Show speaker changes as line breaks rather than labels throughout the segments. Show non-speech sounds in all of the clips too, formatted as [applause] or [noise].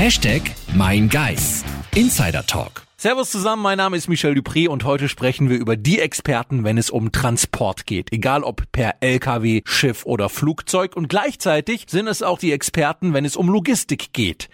Hashtag Mein Geist. Insider Talk.
Servus zusammen, mein Name ist Michel Dupré und heute sprechen wir über die Experten, wenn es um Transport geht. Egal ob per LKW, Schiff oder Flugzeug. Und gleichzeitig sind es auch die Experten, wenn es um Logistik geht.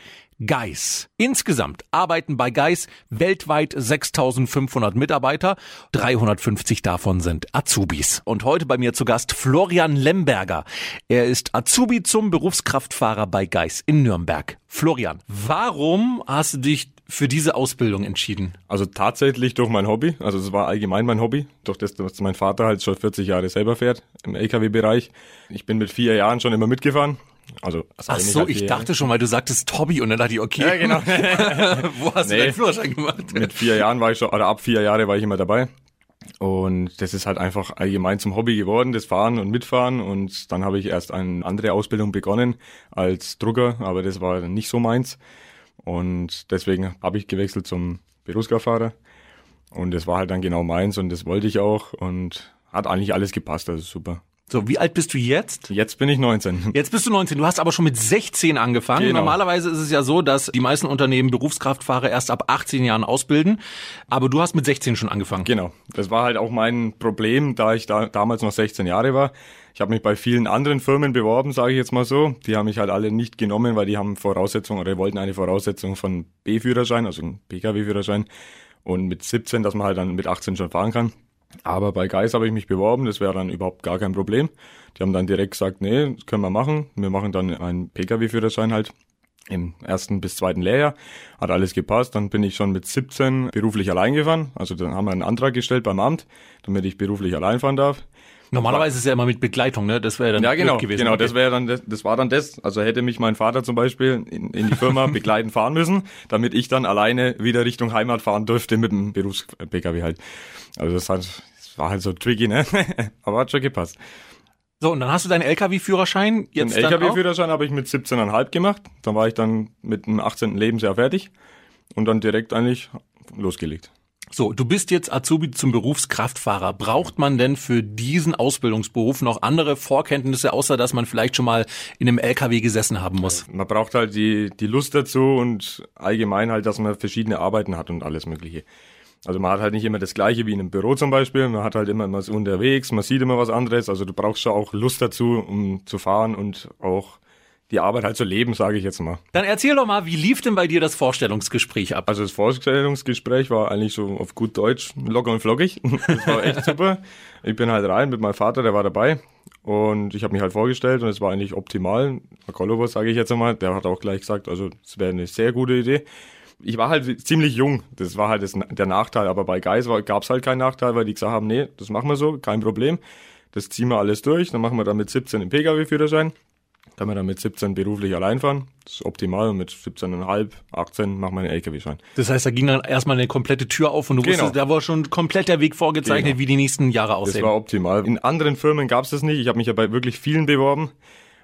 Geis. Insgesamt arbeiten bei Geis weltweit 6500 Mitarbeiter, 350 davon sind Azubis. Und heute bei mir zu Gast Florian Lemberger. Er ist Azubi zum Berufskraftfahrer bei Geis in Nürnberg. Florian, warum hast du dich für diese Ausbildung entschieden?
Also tatsächlich durch mein Hobby. Also es war allgemein mein Hobby, durch das, dass mein Vater halt schon 40 Jahre selber fährt im LKW-Bereich. Ich bin mit vier Jahren schon immer mitgefahren also,
Ach so, ich dachte schon, weil du sagtest Hobby und dann dachte ich, okay.
Ja, genau. [laughs]
Wo hast nee, du deinen Führerschein gemacht?
Mit vier Jahren war ich schon, oder ab vier Jahre war ich immer dabei. Und das ist halt einfach allgemein zum Hobby geworden, das Fahren und Mitfahren. Und dann habe ich erst eine andere Ausbildung begonnen als Drucker, aber das war nicht so meins. Und deswegen habe ich gewechselt zum Berufskraftfahrer. Und das war halt dann genau meins und das wollte ich auch und hat eigentlich alles gepasst, also super.
So, wie alt bist du jetzt?
Jetzt bin ich 19.
Jetzt bist du 19. Du hast aber schon mit 16 angefangen. Genau. Normalerweise ist es ja so, dass die meisten Unternehmen Berufskraftfahrer erst ab 18 Jahren ausbilden. Aber du hast mit 16 schon angefangen.
Genau. Das war halt auch mein Problem, da ich da damals noch 16 Jahre war. Ich habe mich bei vielen anderen Firmen beworben, sage ich jetzt mal so. Die haben mich halt alle nicht genommen, weil die haben Voraussetzungen oder wollten eine Voraussetzung von B-Führerschein, also ein Pkw-Führerschein. Und mit 17, dass man halt dann mit 18 schon fahren kann. Aber bei Geis habe ich mich beworben, das wäre dann überhaupt gar kein Problem. Die haben dann direkt gesagt, nee, das können wir machen. Wir machen dann einen Pkw-Führerschein halt im ersten bis zweiten Lehrjahr. Hat alles gepasst. Dann bin ich schon mit 17 beruflich allein gefahren. Also dann haben wir einen Antrag gestellt beim Amt, damit ich beruflich allein fahren darf.
Normalerweise ist es ja immer mit Begleitung, ne? Das wäre dann
ja genau, gewesen. Genau, das wäre dann das, das war dann das. Also hätte mich mein Vater zum Beispiel in, in die Firma [laughs] begleiten fahren müssen, damit ich dann alleine wieder Richtung Heimat fahren dürfte mit dem Berufs-PKW halt. Also das, hat, das war halt so tricky, ne? [laughs] Aber hat schon gepasst.
So, und dann hast du deinen LKW-Führerschein
jetzt Den LKW-Führerschein habe ich mit 17,5 gemacht. Dann war ich dann mit dem 18. Lebensjahr fertig und dann direkt eigentlich losgelegt.
So, du bist jetzt Azubi zum Berufskraftfahrer. Braucht man denn für diesen Ausbildungsberuf noch andere Vorkenntnisse, außer dass man vielleicht schon mal in einem LKW gesessen haben muss?
Man braucht halt die, die Lust dazu und allgemein halt, dass man verschiedene Arbeiten hat und alles Mögliche. Also man hat halt nicht immer das Gleiche wie in einem Büro zum Beispiel. Man hat halt immer was unterwegs, man sieht immer was anderes. Also du brauchst schon auch Lust dazu, um zu fahren und auch die Arbeit halt zu leben, sage ich jetzt mal.
Dann erzähl doch mal, wie lief denn bei dir das Vorstellungsgespräch ab?
Also das Vorstellungsgespräch war eigentlich so auf gut Deutsch locker und flockig. [laughs] Das war echt super. Ich bin halt rein mit meinem Vater, der war dabei und ich habe mich halt vorgestellt und es war eigentlich optimal. Kolobos, sage ich jetzt einmal, der hat auch gleich gesagt, also es wäre eine sehr gute Idee. Ich war halt ziemlich jung, das war halt das, der Nachteil, aber bei Geis gab es halt keinen Nachteil, weil die gesagt haben, nee, das machen wir so, kein Problem. Das ziehen wir alles durch, dann machen wir dann mit 17 den Pkw-Führerschein kann man dann mit 17 beruflich allein fahren. Das ist optimal. Und mit 17,5, 18 macht man einen LKW-Schein.
Das heißt, da ging dann erstmal eine komplette Tür auf und du genau. wusstest, da war schon komplett der Weg vorgezeichnet, genau. wie die nächsten Jahre aussehen.
Das war optimal. In anderen Firmen gab es das nicht. Ich habe mich ja bei wirklich vielen beworben.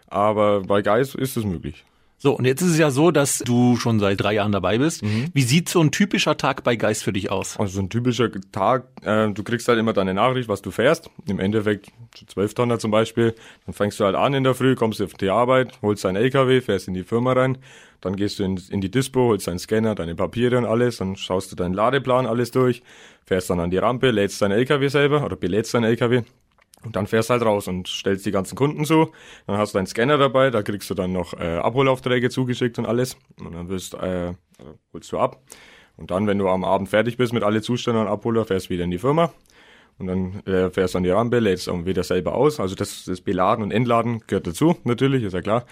Aber bei Geis ist es möglich.
So, und jetzt ist es ja so, dass du schon seit drei Jahren dabei bist. Mhm. Wie sieht so ein typischer Tag bei Geist für dich aus?
Also so ein typischer Tag, äh, du kriegst halt immer deine Nachricht, was du fährst. Im Endeffekt 12 Tonner zum Beispiel. Dann fängst du halt an in der Früh, kommst auf die Arbeit, holst deinen LKW, fährst in die Firma rein. Dann gehst du in, in die Dispo, holst deinen Scanner, deine Papiere und alles. Dann schaust du deinen Ladeplan alles durch, fährst dann an die Rampe, lädst deinen LKW selber oder belädst deinen LKW. Und dann fährst halt raus und stellst die ganzen Kunden zu. Dann hast du einen Scanner dabei, da kriegst du dann noch äh, Abholaufträge zugeschickt und alles. Und dann wirst, äh, holst du ab. Und dann, wenn du am Abend fertig bist mit alle Zuständen und Abholer, fährst du wieder in die Firma. Und dann äh, fährst du an die Rampe, lädst dann wieder selber aus. Also das, das Beladen und Entladen gehört dazu, natürlich, ist ja klar.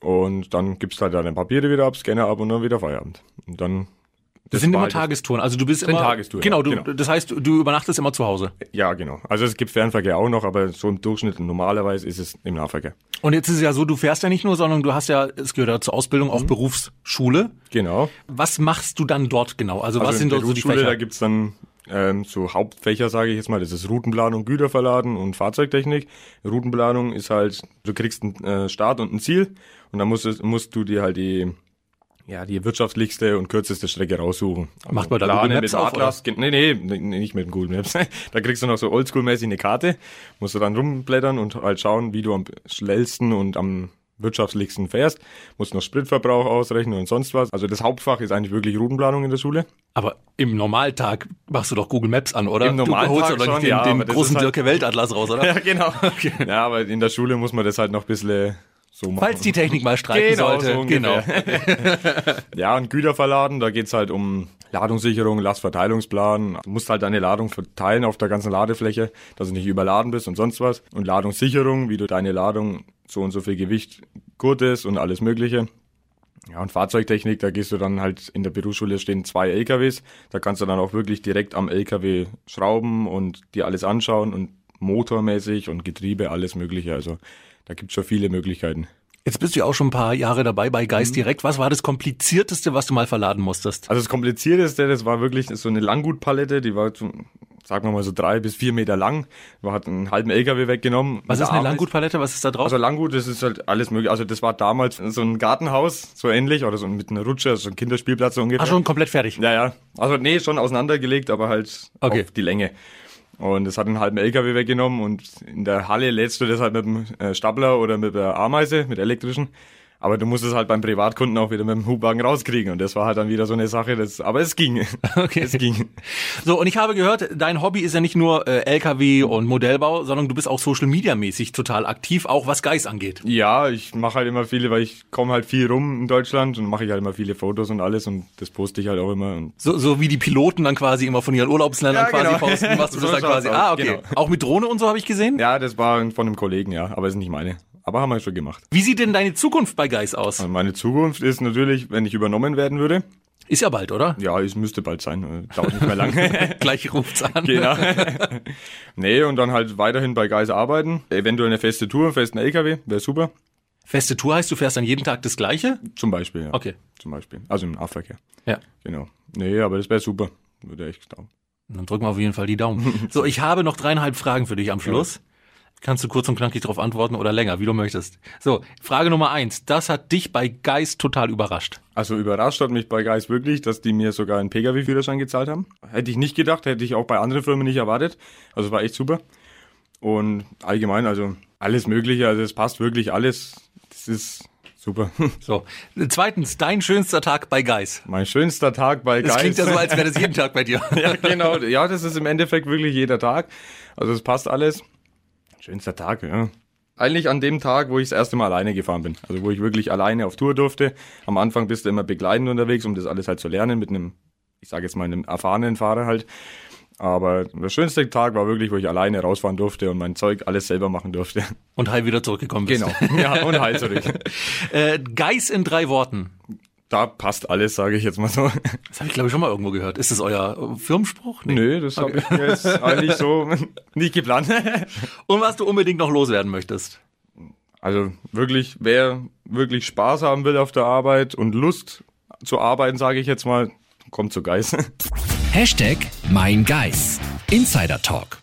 Und dann gibst du halt deine Papiere wieder ab, Scanner ab und dann wieder Feierabend. Und dann
das, sind immer Tagestouren. Also du bist immer
Tagestouren.
Genau, du, genau. das heißt, du übernachtest immer zu Hause.
Ja, genau. Also es gibt Fernverkehr auch noch, aber so im Durchschnitt normalerweise ist es im Nahverkehr.
Und jetzt ist es ja so, du fährst ja nicht nur, sondern du hast ja, es gehört ja zur Ausbildung auch mhm. Berufsschule.
Genau.
Was machst du dann dort genau? Also, also was sind dort so die Fächer?
Da gibt's dann ähm, so Hauptfächer, sage ich jetzt mal. Das ist Routenplanung, Güterverladen und Fahrzeugtechnik. Routenplanung ist halt, du kriegst einen äh, Start und ein Ziel und dann musst, musst du dir halt die ja, die wirtschaftlichste und kürzeste Strecke raussuchen.
Also Macht man da Google Maps
mit
auf,
Atlas? Oder? Nee, nee, nicht mit Google Maps. [laughs] da kriegst du noch so oldschool-mäßig eine Karte, musst du dann rumblättern und halt schauen, wie du am schnellsten und am wirtschaftlichsten fährst, musst noch Spritverbrauch ausrechnen und sonst was. Also das Hauptfach ist eigentlich wirklich Routenplanung in der Schule.
Aber im Normaltag machst du doch Google Maps an, oder?
Im Normaltag
du holst doch
schon,
nicht den,
ja,
den großen
halt-
Dirke Weltatlas raus, oder? [laughs]
Ja, genau. [laughs] Ja, aber in der Schule muss man das halt noch ein bisschen so.
Falls die Technik mal streiken
Genau,
sollte.
so
genau. [laughs] [laughs]
Ja, und Güter verladen, da geht's halt um Ladungssicherung, Lastverteilungsplan. Du musst halt deine Ladung verteilen auf der ganzen Ladefläche, dass du nicht überladen bist und sonst was. Und Ladungssicherung, wie du deine Ladung so und so viel Gewicht gurtest und alles mögliche. Ja, und Fahrzeugtechnik, da gehst du dann halt in der Berufsschule stehen zwei LKWs. Da kannst du dann auch wirklich direkt am LKW schrauben und dir alles anschauen und motormäßig und Getriebe, alles mögliche. Also da gibt's schon viele Möglichkeiten.
Jetzt bist du ja auch schon ein paar Jahre dabei bei
Mhm.
Geist Direkt. Was war das komplizierteste, was du mal verladen musstest?
Also das Komplizierteste, das war wirklich so eine Langgutpalette, die war, so, sagen wir mal so drei bis vier Meter lang. Man hat einen halben LKW weggenommen.
Was ist eine Langgutpalette? Was ist da drauf?
Also Langgut, das ist halt alles mögliche. Also das war damals so ein Gartenhaus, so ähnlich, oder so mit einer Rutsche, so ein Kinderspielplatz so ungefähr.
Ach, schon komplett fertig.
Ja, ja. Also nee, schon auseinandergelegt, aber halt
Okay.
auf die Länge. Und das hat einen halben LKW weggenommen und in der Halle lädst du das halt mit dem äh, Stapler oder mit der Ameise, mit der elektrischen. Aber du musst es halt beim Privatkunden auch wieder mit dem Hubwagen rauskriegen. Und das war halt dann wieder so eine Sache, das, aber es ging. [laughs]
Okay.
Es ging.
So, und ich habe gehört, dein Hobby ist ja nicht nur äh, LKW und Modellbau, sondern du bist auch Social Media mäßig total aktiv, auch was Geist angeht.
Ja, ich mache halt immer viele, weil ich komme halt viel rum in Deutschland und mache ich halt immer viele Fotos und alles und das poste ich halt auch immer. Und
So, so wie die Piloten dann quasi immer von ihren Urlaubsländern
Ja,
quasi
genau.
posten, machst du
So [laughs]
das dann quasi. Ah, okay.
genau.
Auch mit Drohne und so habe ich gesehen.
ja, das war von einem Kollegen, ja, aber ist nicht meine. Aber haben wir schon gemacht.
Wie sieht denn deine Zukunft bei Geist aus?
Und meine Zukunft ist natürlich, wenn ich übernommen werden würde.
Ist ja bald, oder?
Ja, es müsste bald sein. äh, Dauert nicht mehr lange. [laughs] [laughs]
Gleich ruft's an.
genau. [laughs] nee, und dann halt weiterhin bei Geis arbeiten. Eventuell eine feste Tour, einen festen LKW, wäre super.
Feste Tour heißt, du fährst dann jeden Tag das Gleiche?
Zum Beispiel, ja.
Okay.
Zum Beispiel. Also im Nahverkehr.
Ja.
Genau. Nee, aber das wäre super. Würde echt taugen.
Dann drücken wir auf jeden Fall die Daumen. So, ich habe noch dreieinhalb Fragen für dich am Schluss. Kannst du kurz und knackig darauf antworten oder länger, wie du möchtest. So, Frage Nummer eins. Das hat dich bei Geist total überrascht.
Also überrascht hat mich bei Geis wirklich, dass die mir sogar einen Pkw-Führerschein gezahlt haben. Hätte ich nicht gedacht, hätte ich auch bei anderen Firmen nicht erwartet. Also war echt super. Und allgemein, also alles Mögliche, also es passt wirklich alles. Das ist super. [laughs]
So. Zweitens, dein schönster Tag bei Geist.
Mein schönster Tag bei
Das
Geis.
klingt ja so, als wäre das jeden Tag bei dir. [laughs]
ja, genau. Ja, das ist im Endeffekt wirklich jeder Tag. Also es passt alles. Schönster Tag, ja. Eigentlich an dem Tag, wo ich das erste Mal alleine gefahren bin. Also wo ich wirklich alleine auf Tour durfte. Am Anfang bist du immer begleitend unterwegs, um das alles halt zu lernen mit einem, ich sage jetzt mal, einem erfahrenen Fahrer halt. Aber der schönste Tag war wirklich, wo ich alleine rausfahren durfte und mein Zeug alles selber machen durfte.
Und heil wieder zurückgekommen bist.
Genau. Ja, und heil zurück. [laughs]
Äh, Geist in drei Worten.
Da passt alles, sage ich jetzt mal so.
Das habe ich, glaube ich, schon mal irgendwo gehört. Ist das euer Firmenspruch? Nee.
Nö, das habe ich mir jetzt eigentlich so [laughs] nicht geplant.
Und was du unbedingt noch loswerden möchtest?
Also wirklich, wer wirklich Spaß haben will auf der Arbeit und Lust zu arbeiten, sage ich jetzt mal, kommt zu Geist.
Hashtag Mein Geist. Insider Talk.